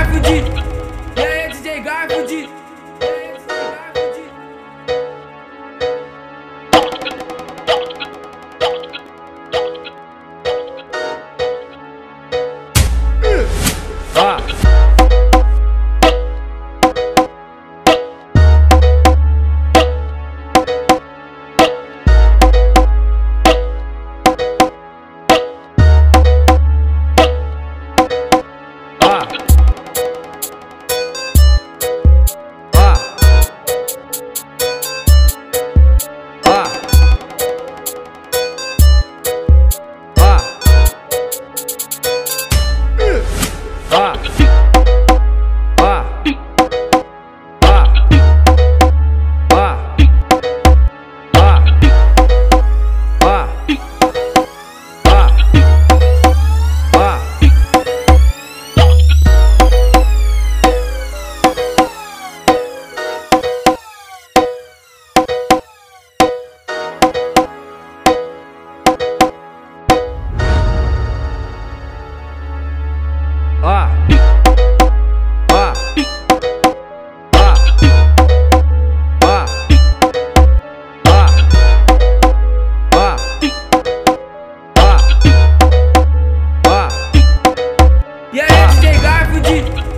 啊！Gucci.